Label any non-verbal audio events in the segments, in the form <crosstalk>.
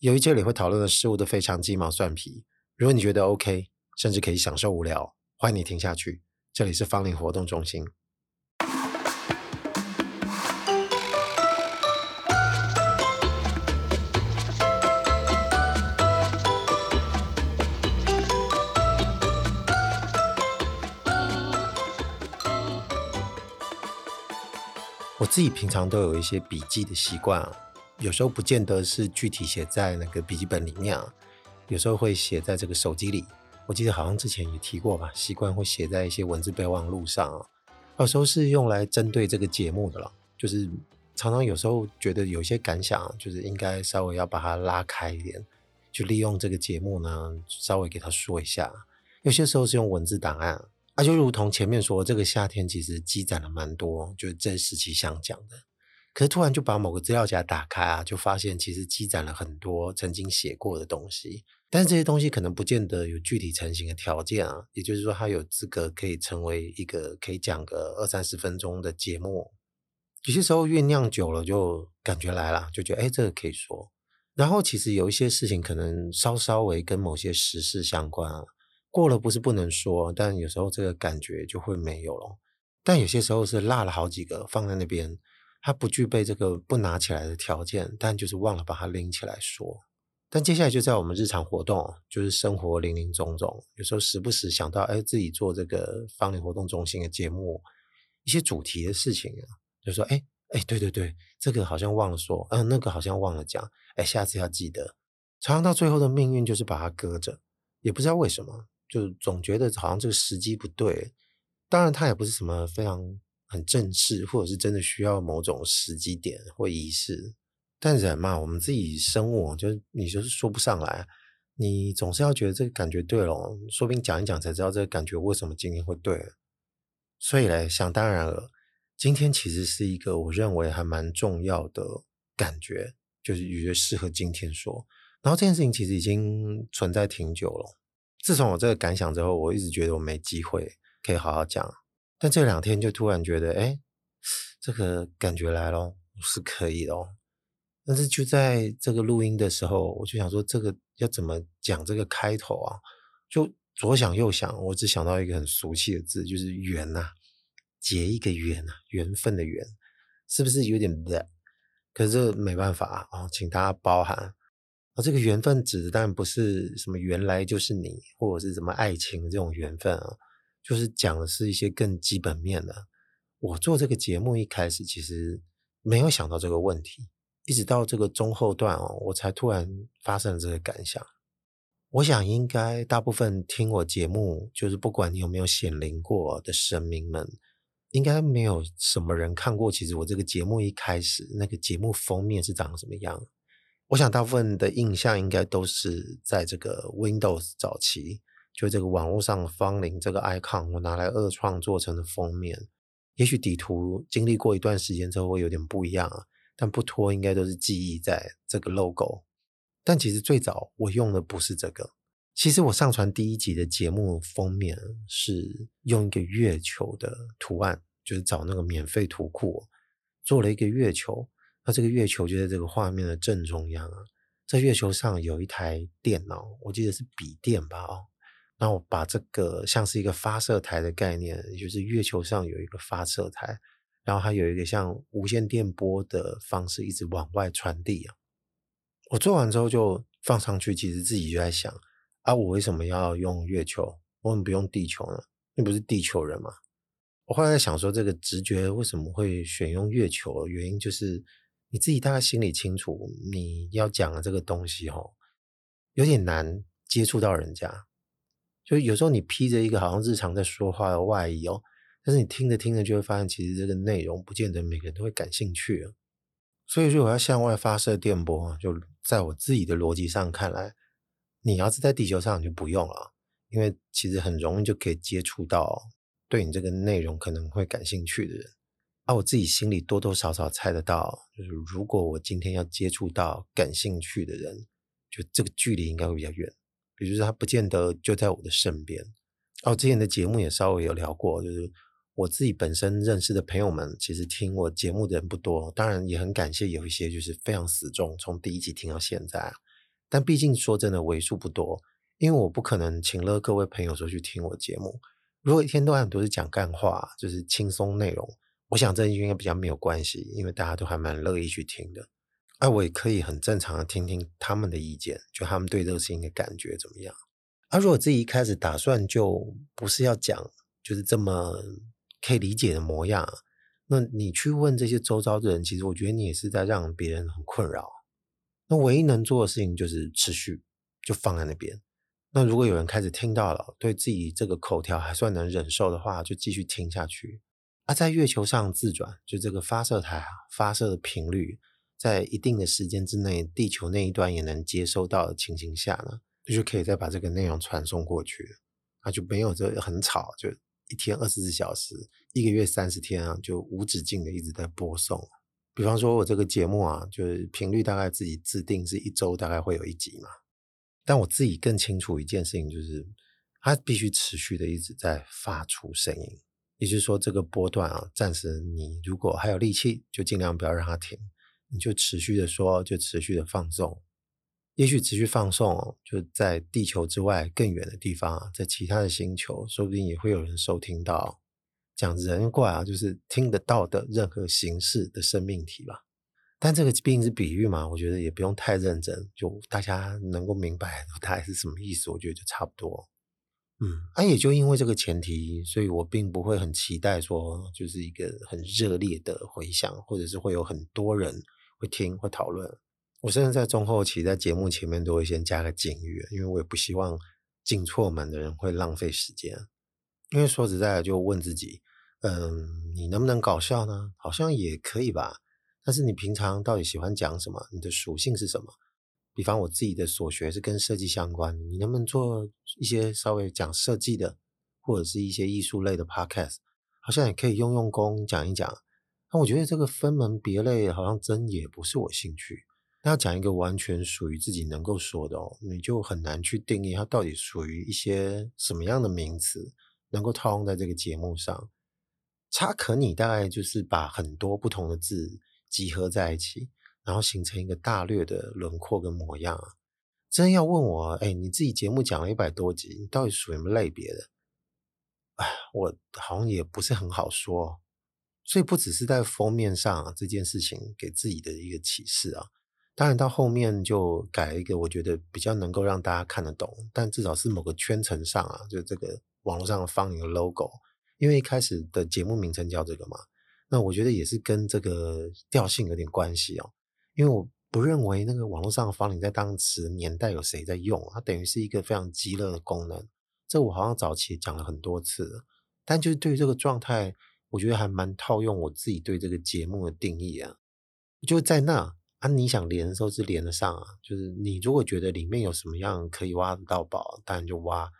由于这里会讨论的事物都非常鸡毛蒜皮，如果你觉得 OK，甚至可以享受无聊，欢迎你听下去。这里是芳林活动中心。我自己平常都有一些笔记的习惯啊。有时候不见得是具体写在那个笔记本里面啊，有时候会写在这个手机里。我记得好像之前也提过吧，习惯会写在一些文字备忘录上啊。有时候是用来针对这个节目的了，就是常常有时候觉得有些感想，就是应该稍微要把它拉开一点，就利用这个节目呢，稍微给他说一下。有些时候是用文字档案，啊，就如同前面说，这个夏天其实积攒了蛮多，就是这时期想讲的。可是突然就把某个资料夹打开啊，就发现其实积攒了很多曾经写过的东西，但是这些东西可能不见得有具体成型的条件啊，也就是说，它有资格可以成为一个可以讲个二三十分钟的节目。有些时候酝酿久了，就感觉来了，就觉得哎，这个可以说。然后其实有一些事情可能稍稍微跟某些时事相关啊，过了不是不能说，但有时候这个感觉就会没有了。但有些时候是落了好几个放在那边。它不具备这个不拿起来的条件，但就是忘了把它拎起来说。但接下来就在我们日常活动，就是生活林林总总，有时候时不时想到，哎，自己做这个芳邻活动中心的节目，一些主题的事情啊，就说，哎，哎，对对对，这个好像忘了说，嗯，那个好像忘了讲，哎，下次要记得。常常到最后的命运就是把它搁着，也不知道为什么，就总觉得好像这个时机不对。当然，它也不是什么非常。很正式，或者是真的需要某种时机点或仪式，但人嘛，我们自己生物，就是你就是说不上来，你总是要觉得这个感觉对了，说不定讲一讲才知道这个感觉为什么今天会对。所以嘞，想当然了，今天其实是一个我认为还蛮重要的感觉，就是觉得适合今天说。然后这件事情其实已经存在挺久了，自从我这个感想之后，我一直觉得我没机会可以好好讲。但这两天就突然觉得，哎，这个感觉来了，是可以的哦。但是就在这个录音的时候，我就想说，这个要怎么讲这个开头啊？就左想右想，我只想到一个很俗气的字，就是“缘”呐，结一个缘呐，缘分的“缘”，是不是有点的？可是这没办法啊，请大家包涵。啊，这个缘分指的当然不是什么原来就是你，或者是什么爱情这种缘分啊。就是讲的是一些更基本面的。我做这个节目一开始其实没有想到这个问题，一直到这个中后段哦，我才突然发生了这个感想。我想应该大部分听我节目，就是不管你有没有显灵过的神明们，应该没有什么人看过。其实我这个节目一开始那个节目封面是长什么样？我想大部分的印象应该都是在这个 Windows 早期。就这个网络上芳邻这个 icon，我拿来二创做成的封面，也许底图经历过一段时间之后会有点不一样啊，但不脱应该都是记忆在这个 logo。但其实最早我用的不是这个，其实我上传第一集的节目封面是用一个月球的图案，就是找那个免费图库做了一个月球，那这个月球就在这个画面的正中央啊，在月球上有一台电脑，我记得是笔电吧哦。那我把这个像是一个发射台的概念，就是月球上有一个发射台，然后它有一个像无线电波的方式一直往外传递啊。我做完之后就放上去，其实自己就在想啊，我为什么要用月球？我怎么不用地球呢？你不是地球人吗？我后来在想说，这个直觉为什么会选用月球？原因就是你自己大概心里清楚，你要讲的这个东西哦，有点难接触到人家。就有时候你披着一个好像日常在说话的外衣哦，但是你听着听着就会发现，其实这个内容不见得每个人都会感兴趣。所以如果要向外发射电波，就在我自己的逻辑上看来，你要是在地球上就不用了，因为其实很容易就可以接触到对你这个内容可能会感兴趣的人。而我自己心里多多少少猜得到，就是如果我今天要接触到感兴趣的人，就这个距离应该会比较远。比如说他不见得就在我的身边。哦，之前的节目也稍微有聊过，就是我自己本身认识的朋友们，其实听我节目的人不多。当然也很感谢有一些就是非常死忠，从第一集听到现在。但毕竟说真的，为数不多，因为我不可能请了各位朋友说去听我节目。如果一天到晚都是讲干话，就是轻松内容，我想这应该比较没有关系，因为大家都还蛮乐意去听的。而我也可以很正常的听听他们的意见，就他们对这个事情的感觉怎么样。而如果自己一开始打算就不是要讲，就是这么可以理解的模样，那你去问这些周遭的人，其实我觉得你也是在让别人很困扰。那唯一能做的事情就是持续，就放在那边。那如果有人开始听到了，对自己这个口条还算能忍受的话，就继续听下去。而在月球上自转，就这个发射台啊，发射的频率在一定的时间之内，地球那一端也能接收到的情形下呢，就可以再把这个内容传送过去，啊，就没有这很吵，就一天二十四小时，一个月三十天啊，就无止境的一直在播送。比方说，我这个节目啊，就是频率大概自己制定是一周大概会有一集嘛。但我自己更清楚一件事情，就是它必须持续的一直在发出声音。也就是说，这个波段啊，暂时你如果还有力气，就尽量不要让它停，你就持续的说，就持续的放送。也许持续放送，就在地球之外更远的地方，在其他的星球，说不定也会有人收听到。讲人怪啊，就是听得到的任何形式的生命体吧。但这个毕竟是比喻嘛，我觉得也不用太认真，就大家能够明白大概是什么意思，我觉得就差不多。嗯，啊，也就因为这个前提，所以我并不会很期待说，就是一个很热烈的回响，或者是会有很多人会听会讨论。我甚至在中后期在节目前面都会先加个警语，因为我也不希望进错门的人会浪费时间。因为说实在的，就问自己，嗯，你能不能搞笑呢？好像也可以吧。但是你平常到底喜欢讲什么？你的属性是什么？比方我自己的所学是跟设计相关的，你能不能做一些稍微讲设计的，或者是一些艺术类的 podcast？好像也可以用用功讲一讲。那我觉得这个分门别类好像真也不是我兴趣。那要讲一个完全属于自己能够说的哦，你就很难去定义它到底属于一些什么样的名词，能够套用在这个节目上。差可你大概就是把很多不同的字。集合在一起，然后形成一个大略的轮廓跟模样。真要问我，哎，你自己节目讲了一百多集，你到底属于什么类别的？哎，我好像也不是很好说。所以不只是在封面上啊，这件事情给自己的一个启示啊。当然到后面就改了一个我觉得比较能够让大家看得懂，但至少是某个圈层上啊，就这个网络上的方形的 logo，因为一开始的节目名称叫这个嘛。那我觉得也是跟这个调性有点关系哦，因为我不认为那个网络上的芳邻在当时年代有谁在用，它等于是一个非常鸡肋的功能。这我好像早期讲了很多次，但就是对于这个状态，我觉得还蛮套用我自己对这个节目的定义啊，就在那啊，你想连的时候是连得上啊，就是你如果觉得里面有什么样可以挖得到宝，当然就挖。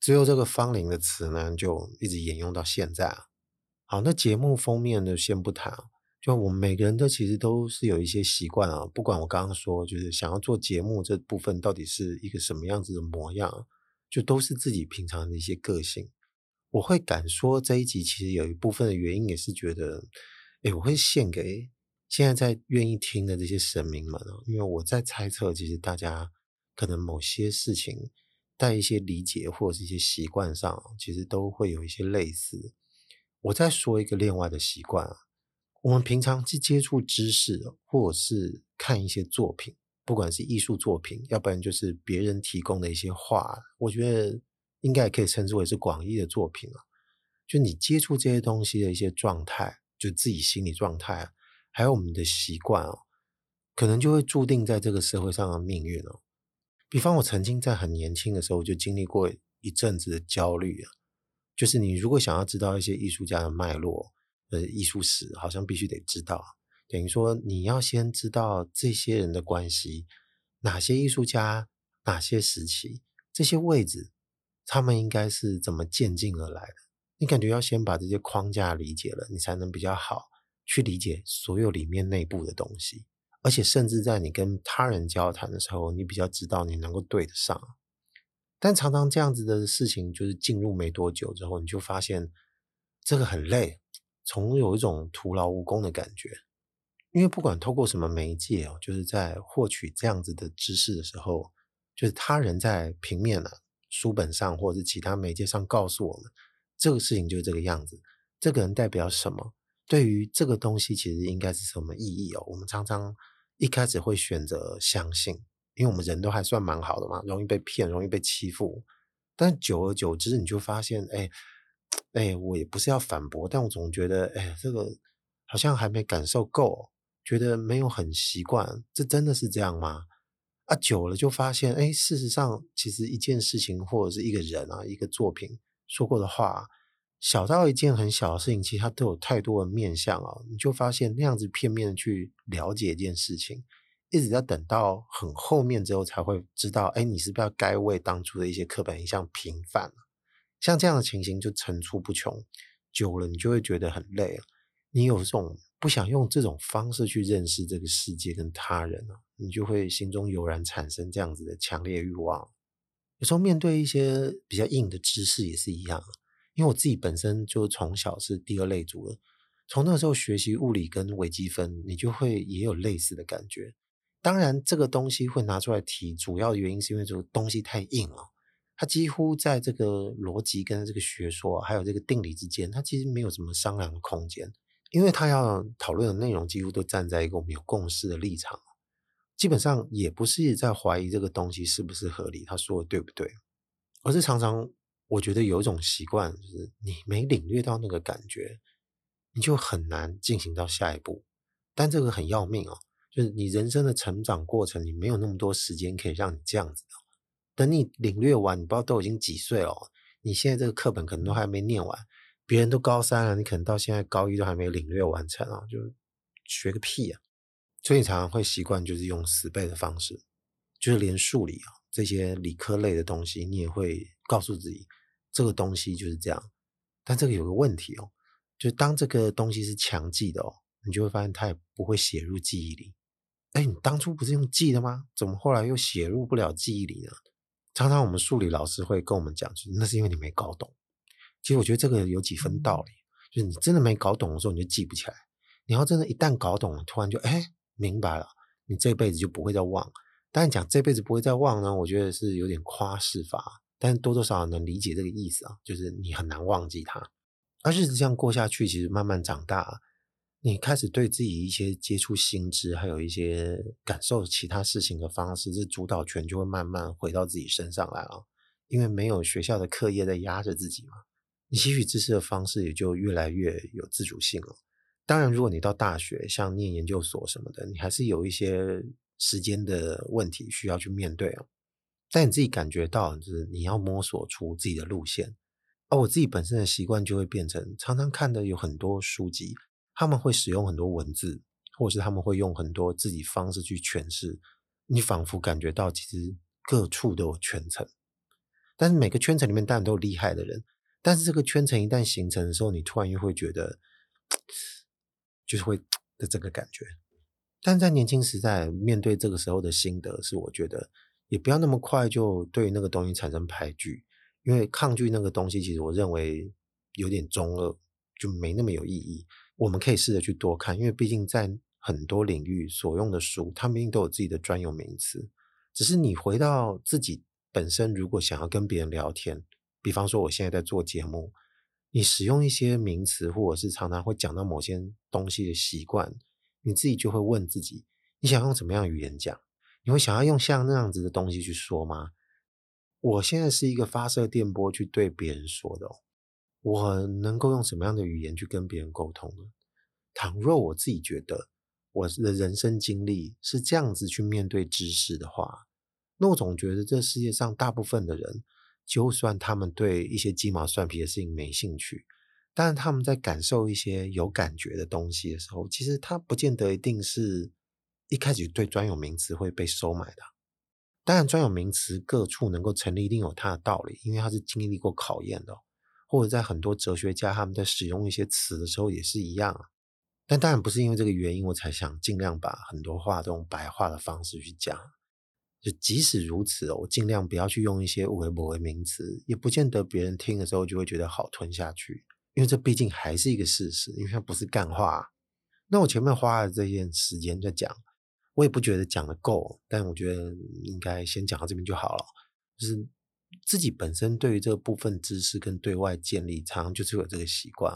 只有这个芳邻的词呢，就一直沿用到现在啊。好，那节目封面呢，先不谈。就我们每个人都其实都是有一些习惯啊，不管我刚刚说，就是想要做节目这部分到底是一个什么样子的模样，就都是自己平常的一些个性。我会敢说这一集其实有一部分的原因也是觉得，诶，我会献给现在在愿意听的这些神明们啊，因为我在猜测，其实大家可能某些事情带一些理解或者是一些习惯上，其实都会有一些类似。我再说一个另外的习惯啊，我们平常去接触知识，或者是看一些作品，不管是艺术作品，要不然就是别人提供的一些话，我觉得应该也可以称之为是广义的作品了。就你接触这些东西的一些状态，就自己心理状态，还有我们的习惯哦，可能就会注定在这个社会上的命运哦。比方我曾经在很年轻的时候就经历过一阵子的焦虑啊。就是你如果想要知道一些艺术家的脉络，呃，艺术史，好像必须得知道。等于说，你要先知道这些人的关系，哪些艺术家，哪些时期，这些位置，他们应该是怎么渐进而来的。你感觉要先把这些框架理解了，你才能比较好去理解所有里面内部的东西。而且，甚至在你跟他人交谈的时候，你比较知道你能够对得上。但常常这样子的事情，就是进入没多久之后，你就发现这个很累，总有一种徒劳无功的感觉。因为不管透过什么媒介哦，就是在获取这样子的知识的时候，就是他人在平面啊、书本上或者是其他媒介上告诉我们，这个事情就是这个样子，这个人代表什么？对于这个东西，其实应该是什么意义哦？我们常常一开始会选择相信，因为我们人都还算蛮好的嘛，容易被骗，容易被欺负。但久而久之，你就发现，哎，哎，我也不是要反驳，但我总觉得，哎，这个好像还没感受够，觉得没有很习惯。这真的是这样吗？啊，久了就发现，哎，事实上，其实一件事情或者是一个人啊，一个作品说过的话。小到一件很小的事情，其实它都有太多的面向啊！你就发现那样子片面的去了解一件事情，一直要等到很后面之后才会知道，哎，你是不是要该为当初的一些刻板印象平反？像这样的情形就层出不穷，久了你就会觉得很累了。你有这种不想用这种方式去认识这个世界跟他人啊，你就会心中油然产生这样子的强烈欲望。有时候面对一些比较硬的知识也是一样。因为我自己本身就从小是第二类族的，从那时候学习物理跟微积分，你就会也有类似的感觉。当然，这个东西会拿出来提，主要原因是因为这个东西太硬了，它几乎在这个逻辑跟这个学说还有这个定理之间，它其实没有什么商量的空间，因为它要讨论的内容几乎都站在一个我们有共识的立场，基本上也不是在怀疑这个东西是不是合理，他说的对不对，而是常常。我觉得有一种习惯，就是你没领略到那个感觉，你就很难进行到下一步。但这个很要命哦，就是你人生的成长过程，你没有那么多时间可以让你这样子。等你领略完，你不知道都已经几岁了，你现在这个课本可能都还没念完，别人都高三了，你可能到现在高一都还没领略完成啊，就学个屁啊！所以你常常会习惯就是用死背的方式，就是连数理啊这些理科类的东西，你也会告诉自己。这个东西就是这样，但这个有个问题哦，就是当这个东西是强记的哦，你就会发现它也不会写入记忆里。哎，你当初不是用记的吗？怎么后来又写入不了记忆里呢？常常我们数理老师会跟我们讲，就是那是因为你没搞懂。其实我觉得这个有几分道理，就是你真的没搞懂的时候，你就记不起来。你要真的，一旦搞懂了，突然就哎明白了，你这辈子就不会再忘。但是讲这辈子不会再忘呢，我觉得是有点夸饰法。但多多少少能理解这个意思啊，就是你很难忘记它。而日子这样过下去，其实慢慢长大，你开始对自己一些接触新知，还有一些感受其他事情的方式，这主导权就会慢慢回到自己身上来了。因为没有学校的课业在压着自己嘛，你吸取知识的方式也就越来越有自主性了。当然，如果你到大学，像念研究所什么的，你还是有一些时间的问题需要去面对哦。但你自己感觉到，就是你要摸索出自己的路线。而我自己本身的习惯就会变成，常常看的有很多书籍，他们会使用很多文字，或者是他们会用很多自己方式去诠释。你仿佛感觉到，其实各处都有圈层，但是每个圈层里面当然都有厉害的人。但是这个圈层一旦形成的时候，你突然又会觉得，就是会的这个感觉。但在年轻时代，面对这个时候的心得，是我觉得。也不要那么快就对那个东西产生排拒，因为抗拒那个东西，其实我认为有点中二，就没那么有意义。我们可以试着去多看，因为毕竟在很多领域所用的书，它们都有自己的专有名词。只是你回到自己本身，如果想要跟别人聊天，比方说我现在在做节目，你使用一些名词，或者是常常会讲到某些东西的习惯，你自己就会问自己，你想用什么样语言讲？你会想要用像那样子的东西去说吗？我现在是一个发射电波去对别人说的，我能够用什么样的语言去跟别人沟通呢？倘若我自己觉得我的人生经历是这样子去面对知识的话，那我总觉得这世界上大部分的人，就算他们对一些鸡毛蒜皮的事情没兴趣，但是他们在感受一些有感觉的东西的时候，其实他不见得一定是。一开始对专有名词会被收买的，当然专有名词各处能够成立，一定有它的道理，因为它是经历过考验的。或者在很多哲学家他们在使用一些词的时候也是一样啊。但当然不是因为这个原因，我才想尽量把很多话这种白话的方式去讲。就即使如此，我尽量不要去用一些微博的名词，也不见得别人听的时候就会觉得好吞下去，因为这毕竟还是一个事实，因为它不是干话。那我前面花了这些时间在讲，我也不觉得讲得够，但我觉得应该先讲到这边就好了。就是自己本身对于这个部分知识跟对外建立，常常就是有这个习惯。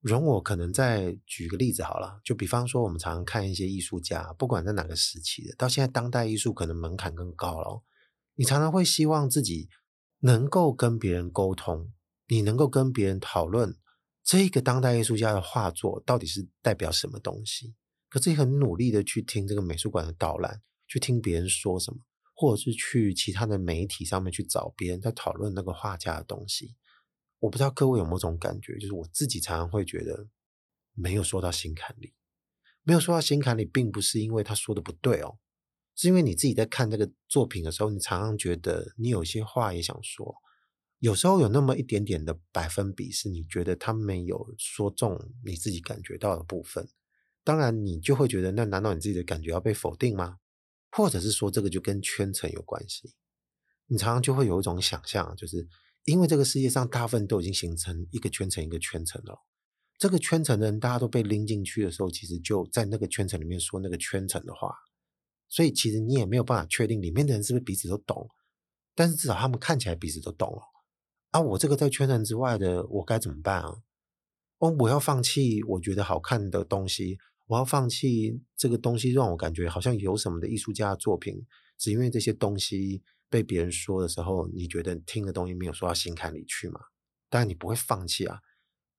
容我可能再举个例子好了，就比方说我们常常看一些艺术家，不管在哪个时期的，到现在当代艺术可能门槛更高了。你常常会希望自己能够跟别人沟通，你能够跟别人讨论这个当代艺术家的画作到底是代表什么东西。可是你很努力的去听这个美术馆的导览，去听别人说什么，或者是去其他的媒体上面去找别人在讨论那个画家的东西。我不知道各位有没有这种感觉，就是我自己常常会觉得没有说到心坎里，没有说到心坎里，并不是因为他说的不对哦，是因为你自己在看这个作品的时候，你常常觉得你有些话也想说，有时候有那么一点点的百分比是你觉得他没有说中你自己感觉到的部分，当然你就会觉得，那难道你自己的感觉要被否定吗？或者是说这个就跟圈层有关系？你常常就会有一种想象，就是。因为这个世界上大部分都已经形成一个圈层一个圈层了，这个圈层的人大家都被拎进去的时候，其实就在那个圈层里面说那个圈层的话，所以其实你也没有办法确定里面的人是不是彼此都懂，但是至少他们看起来彼此都懂了。啊，我这个在圈层之外的，我该怎么办啊？哦，我要放弃我觉得好看的东西，我要放弃这个东西让我感觉好像有什么的艺术家的作品，只因为这些东西。被别人说的时候，你觉得听的东西没有说到心坎里去吗？当然你不会放弃啊，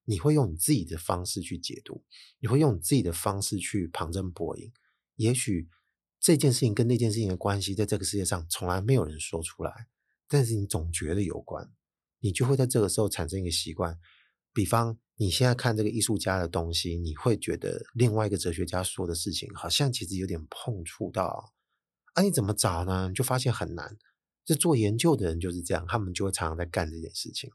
你会用你自己的方式去解读，你会用你自己的方式去旁征博引。也许这件事情跟那件事情的关系，在这个世界上从来没有人说出来，但是你总觉得有关，你就会在这个时候产生一个习惯。比方你现在看这个艺术家的东西，你会觉得另外一个哲学家说的事情，好像其实有点碰触到，啊，你怎么找呢？你就发现很难。这做研究的人就是这样，他们就会常常在干这件事情。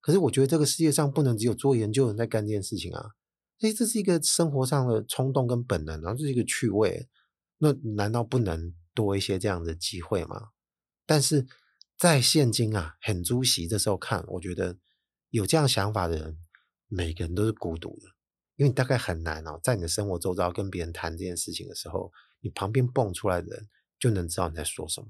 可是我觉得这个世界上不能只有做研究的人在干这件事情啊！所以这是一个生活上的冲动跟本能，然后这是一个趣味。那难道不能多一些这样的机会吗？但是在现今啊，很猪席这时候看，我觉得有这样想法的人，每个人都是孤独的，因为你大概很难哦，在你的生活周遭跟别人谈这件事情的时候，你旁边蹦出来的人就能知道你在说什么。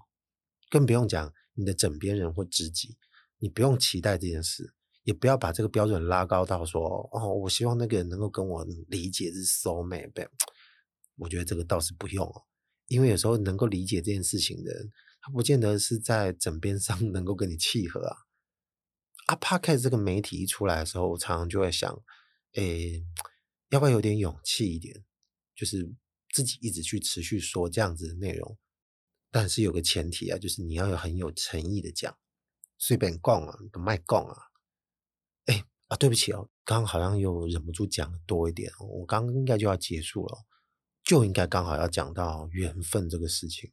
更不用讲你的枕边人或知己，你不用期待这件事，也不要把这个标准拉高到说哦，我希望那个人能够跟我理解是 soulmate。我觉得这个倒是不用哦，因为有时候能够理解这件事情的人，他不见得是在枕边上 <laughs> 能够跟你契合啊。啊，Podcast 这个媒体一出来的时候，我常常就会想，诶，要不要有点勇气一点，就是自己一直去持续说这样子的内容。但是有个前提啊，就是你要有很有诚意的讲，随便讲啊，都卖讲啊。哎啊，对不起哦，刚刚好像又忍不住讲的多一点，我刚应该就要结束了，就应该刚好要讲到缘分这个事情，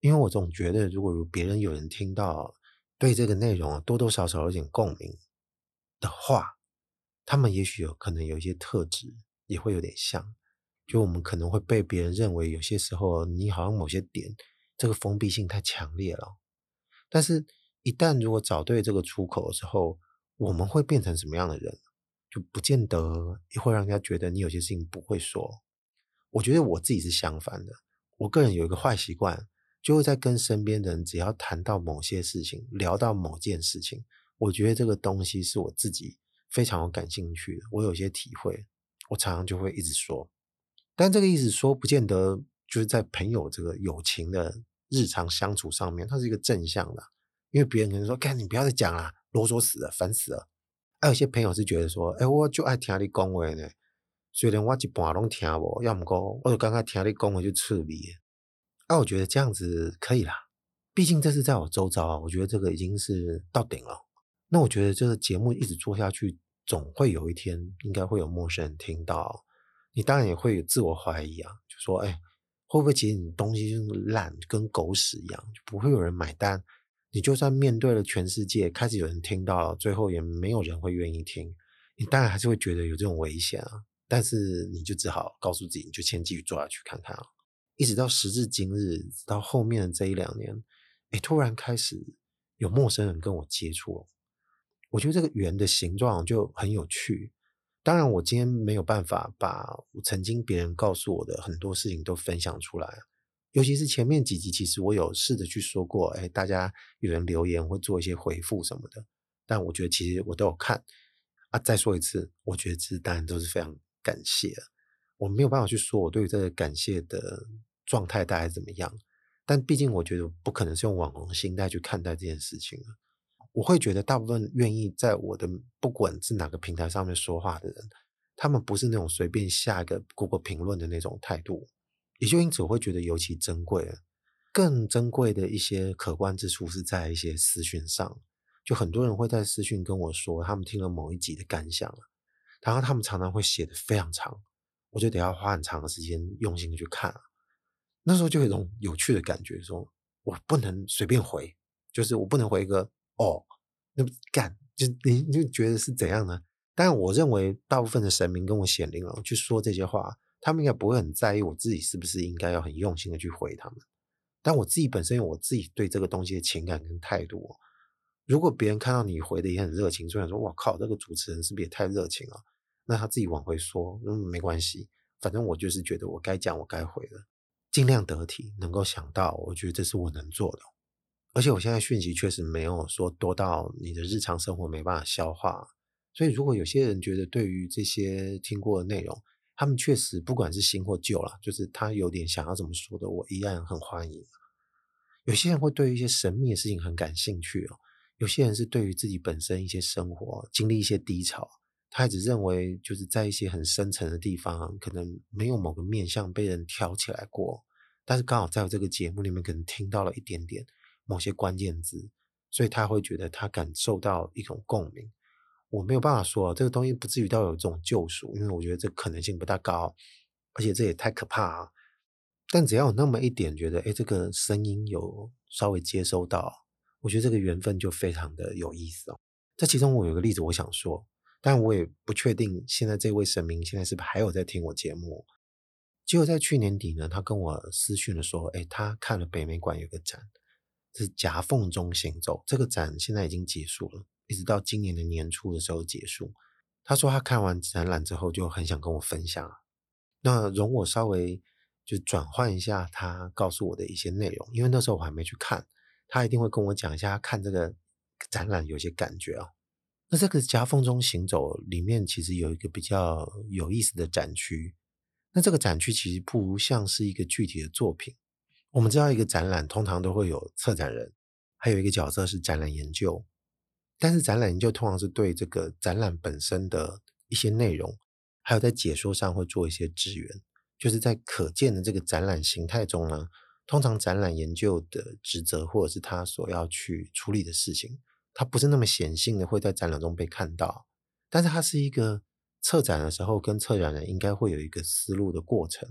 因为我总觉得，如果别人有人听到对这个内容多多少少有点共鸣的话，他们也许有可能有一些特质也会有点像，就我们可能会被别人认为有些时候你好像某些点。这个封闭性太强烈了，但是，一旦如果找对这个出口的时候，我们会变成什么样的人，就不见得会让人家觉得你有些事情不会说。我觉得我自己是相反的，我个人有一个坏习惯，就会在跟身边的人只要谈到某些事情，聊到某件事情，我觉得这个东西是我自己非常有感兴趣的，我有些体会，我常常就会一直说，但这个意思说不见得。就是在朋友这个友情的日常相处上面，它是一个正向的，因为别人可能说：“干，你不要再讲了，啰嗦死了，烦死了。”还有些朋友是觉得说：“哎，我就爱听你讲话呢，虽然我一半拢听不，要么讲，我就刚刚听你讲话就趣味。”啊，我觉得这样子可以啦，毕竟这是在我周遭啊，我觉得这个已经是到顶了。那我觉得这个节目一直做下去，总会有一天应该会有陌生人听到，你当然也会有自我怀疑啊，就说：“哎。”会不会其实你东西就是烂，跟狗屎一样，就不会有人买单？你就算面对了全世界，开始有人听到了，最后也没有人会愿意听。你当然还是会觉得有这种危险啊，但是你就只好告诉自己，你就先继续做下去看看啊。一直到时至今日，到后面的这一两年，哎，突然开始有陌生人跟我接触，我觉得这个圆的形状就很有趣。当然，我今天没有办法把曾经别人告诉我的很多事情都分享出来，尤其是前面几集，其实我有试着去说过，哎，大家有人留言会做一些回复什么的，但我觉得其实我都有看啊。再说一次，我觉得这当然都是非常感谢，我没有办法去说我对于这个感谢的状态大概怎么样，但毕竟我觉得不可能是用网红心态去看待这件事情。我会觉得大部分愿意在我的不管是哪个平台上面说话的人，他们不是那种随便下一个 Google 评论的那种态度，也就因此我会觉得尤其珍贵。更珍贵的一些可观之处是在一些私讯上，就很多人会在私讯跟我说他们听了某一集的感想，然后他们常常会写得非常长，我就得要花很长的时间用心的去看。那时候就有一种有趣的感觉，说我不能随便回，就是我不能回一个。哦，那干就你就觉得是怎样呢？但我认为大部分的神明跟我显灵了，去说这些话，他们应该不会很在意我自己是不是应该要很用心的去回他们。但我自己本身有我自己对这个东西的情感跟态度。如果别人看到你回的也很热情，就想说：“哇靠，这个主持人是不是也太热情了？”那他自己往回说，嗯，没关系，反正我就是觉得我该讲，我该回的，尽量得体，能够想到，我觉得这是我能做的。而且我现在讯息确实没有说多到你的日常生活没办法消化，所以如果有些人觉得对于这些听过的内容，他们确实不管是新或旧了，就是他有点想要怎么说的，我依然很欢迎。有些人会对于一些神秘的事情很感兴趣哦，有些人是对于自己本身一些生活经历一些低潮，他一直认为就是在一些很深层的地方，可能没有某个面向被人挑起来过，但是刚好在我这个节目里面可能听到了一点点。某些关键字，所以他会觉得他感受到一种共鸣。我没有办法说这个东西不至于到有这种救赎，因为我觉得这可能性不大高，而且这也太可怕啊。但只要有那么一点觉得，哎，这个声音有稍微接收到，我觉得这个缘分就非常的有意思哦。这其中我有个例子我想说，但我也不确定现在这位神明现在是不是还有在听我节目。结果在去年底呢，他跟我私讯的说，哎，他看了北美馆有个展。是夹缝中行走，这个展现在已经结束了，一直到今年的年初的时候结束。他说他看完展览之后就很想跟我分享，那容我稍微就转换一下他告诉我的一些内容，因为那时候我还没去看，他一定会跟我讲一下他看这个展览有些感觉啊。那这个夹缝中行走里面其实有一个比较有意思的展区，那这个展区其实不如像是一个具体的作品。我们知道一个展览通常都会有策展人，还有一个角色是展览研究。但是展览研究通常是对这个展览本身的一些内容，还有在解说上会做一些支援。就是在可见的这个展览形态中呢，通常展览研究的职责或者是他所要去处理的事情，他不是那么显性的会在展览中被看到。但是它是一个策展的时候跟策展人应该会有一个思路的过程，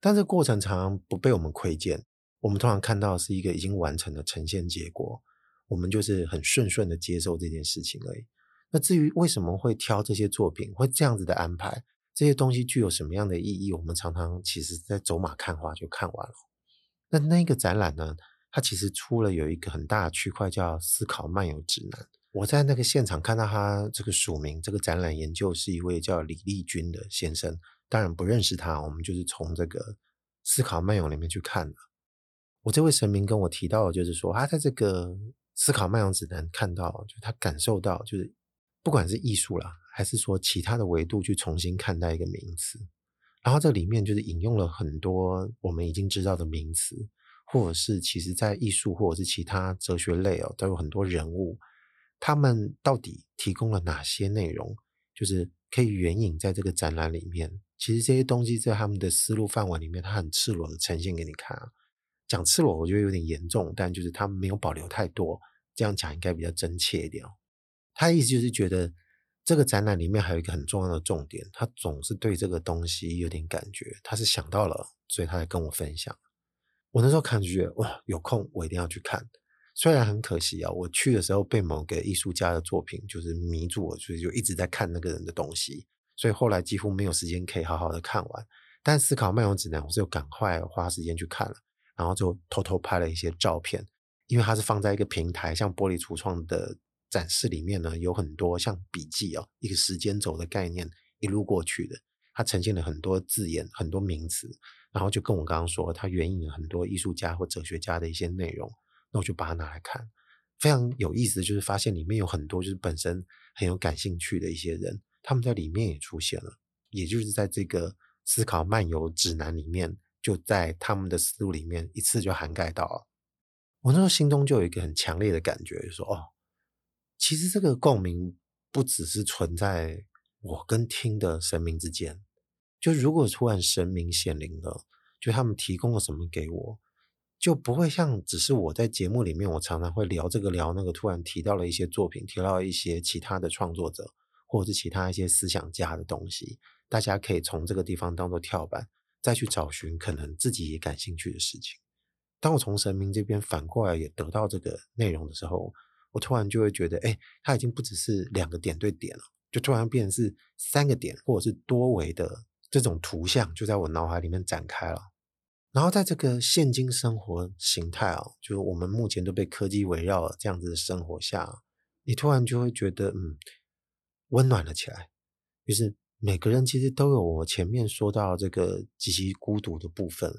但这过程常常不被我们窥见。我们通常看到是一个已经完成的呈现结果，我们就是很顺顺的接受这件事情而已。那至于为什么会挑这些作品，会这样子的安排，这些东西具有什么样的意义，我们常常其实在走马看花就看完了。那那个展览呢，它其实出了有一个很大的区块叫“思考漫游指南”。我在那个现场看到他这个署名，这个展览研究是一位叫李立军的先生，当然不认识他，我们就是从这个“思考漫游”里面去看的。我这位神明跟我提到，就是说他在这个思考漫游指南看到，就他感受到，就是不管是艺术啦，还是说其他的维度去重新看待一个名词，然后这里面就是引用了很多我们已经知道的名词，或者是其实在艺术或者是其他哲学类哦，都有很多人物，他们到底提供了哪些内容，就是可以援引在这个展览里面。其实这些东西在他们的思路范围里面，他很赤裸的呈现给你看啊。讲赤裸，我觉得有点严重，但就是他没有保留太多，这样讲应该比较真切一点。他意思就是觉得这个展览里面还有一个很重要的重点，他总是对这个东西有点感觉，他是想到了，所以他才跟我分享。我那时候看就觉得哇，有空我一定要去看。虽然很可惜啊，我去的时候被某个艺术家的作品就是迷住我，所以就一直在看那个人的东西，所以后来几乎没有时间可以好好的看完。但思考漫游指南，我是有赶快花时间去看了。然后就偷偷拍了一些照片，因为它是放在一个平台，像玻璃橱窗的展示里面呢，有很多像笔记哦，一个时间轴的概念，一路过去的，它呈现了很多字眼、很多名词，然后就跟我刚刚说，它援引了很多艺术家或哲学家的一些内容，那我就把它拿来看，非常有意思，就是发现里面有很多就是本身很有感兴趣的一些人，他们在里面也出现了，也就是在这个思考漫游指南里面，就在他们的思路里面一次就涵盖到了。我那时候心中就有一个很强烈的感觉，就说哦，其实这个共鸣不只是存在我跟听的神明之间，就如果突然神明显灵了，就他们提供了什么给我，就不会像只是我在节目里面，我常常会聊这个聊那个，突然提到了一些作品，提到一些其他的创作者，或者是其他一些思想家的东西，大家可以从这个地方当做跳板，再去找寻可能自己也感兴趣的事情。当我从神明这边反过来也得到这个内容的时候，我突然就会觉得，哎，它已经不只是两个点对点了，就突然变成是三个点，或者是多维的这种图像，就在我脑海里面展开了。然后在这个现今生活形态啊，就是我们目前都被科技围绕这样子的生活下，你突然就会觉得，嗯，温暖了起来。就是每个人其实都有我前面说到这个极其孤独的部分。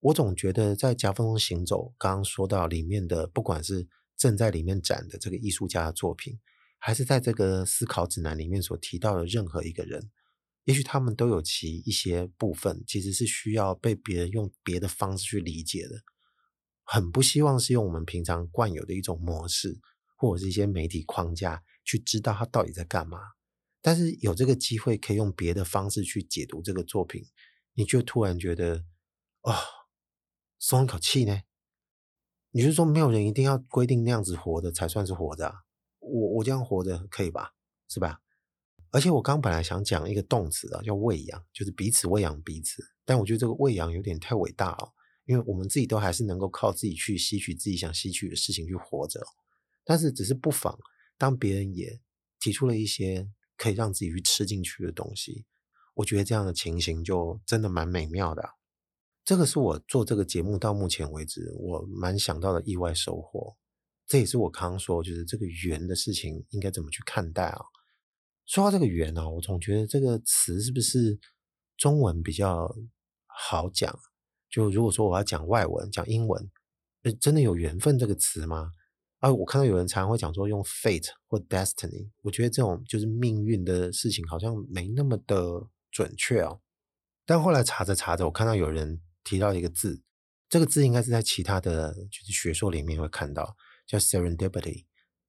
我总觉得在夹缝中行走，刚刚说到里面的，不管是正在里面展的这个艺术家的作品，还是在这个思考指南里面所提到的任何一个人，也许他们都有其一些部分，其实是需要被别人用别的方式去理解的。很不希望是用我们平常惯有的一种模式，或者是一些媒体框架去知道他到底在干嘛。但是有这个机会可以用别的方式去解读这个作品，你就突然觉得，哦。松一口气呢？你是说没有人一定要规定那样子活的才算是活着啊？我我这样活着可以吧？是吧？而且我刚本来想讲一个动词啊，叫喂养，就是彼此喂养彼此。但我觉得这个喂养有点太伟大了，因为我们自己都还是能够靠自己去吸取自己想吸取的事情去活着。但是只是不妨，当别人也提出了一些可以让自己去吃进去的东西，我觉得这样的情形就真的蛮美妙的。这个是我做这个节目到目前为止我蛮想到的意外收获，这也是我刚刚说就是这个缘的事情应该怎么去看待啊？说到这个缘呢，我总觉得这个词是不是中文比较好讲？就如果说我要讲外文，讲英文，真的有缘分这个词吗？啊，我看到有人常常会讲说用 fate 或 destiny，我觉得这种就是命运的事情好像没那么的准确哦。但后来查着查着，我看到有人。提到一个字，这个字应该是在其他的就是学说里面会看到，叫 serendipity，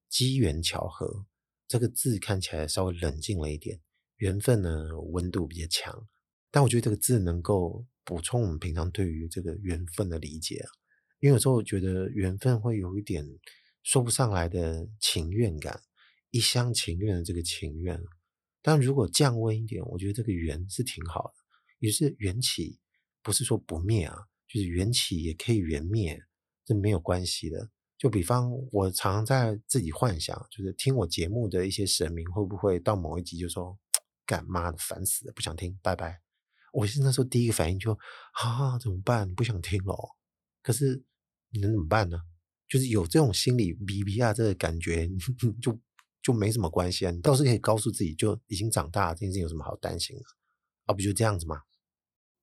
机缘巧合。这个字看起来稍微冷静了一点，缘分呢温度比较强。但我觉得这个字能够补充我们平常对于这个缘分的理解啊，因为有时候我觉得缘分会有一点说不上来的情愿感，一厢情愿的这个情愿。但如果降温一点，我觉得这个缘是挺好的，也是缘起。不是说不灭啊，就是缘起也可以缘灭，这没有关系的。就比方我常常在自己幻想，就是听我节目的一些神明会不会到某一集就说干妈的烦死了，不想听，拜拜。我是那时候第一个反应就啊，怎么办？不想听了。可是你能怎么办呢？就是有这种心理 B B 啊，这个感觉 <laughs> 就就没什么关系啊。你倒是可以告诉自己，就已经长大了，这件事情有什么好担心的？啊，不就这样子吗？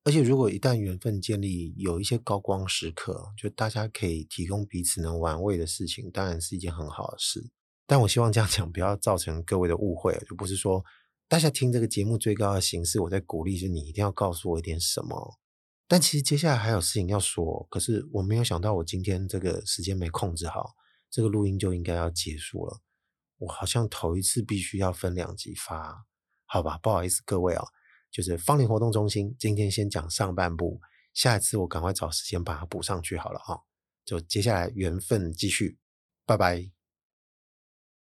而且，如果一旦缘分建立，有一些高光时刻，就大家可以提供彼此能玩味的事情，当然是一件很好的事。但我希望这样讲不要造成各位的误会，就不是说大家听这个节目最高的形式，我在鼓励，就你一定要告诉我一点什么。但其实接下来还有事情要说，可是我没有想到，我今天这个时间没控制好，这个录音就应该要结束了。我好像头一次必须要分两集发，好吧？不好意思，各位啊。就是芳邻活动中心，今天先讲上半部，下一次我赶快找时间把它补上去好了哈。就接下来缘分继续，拜拜。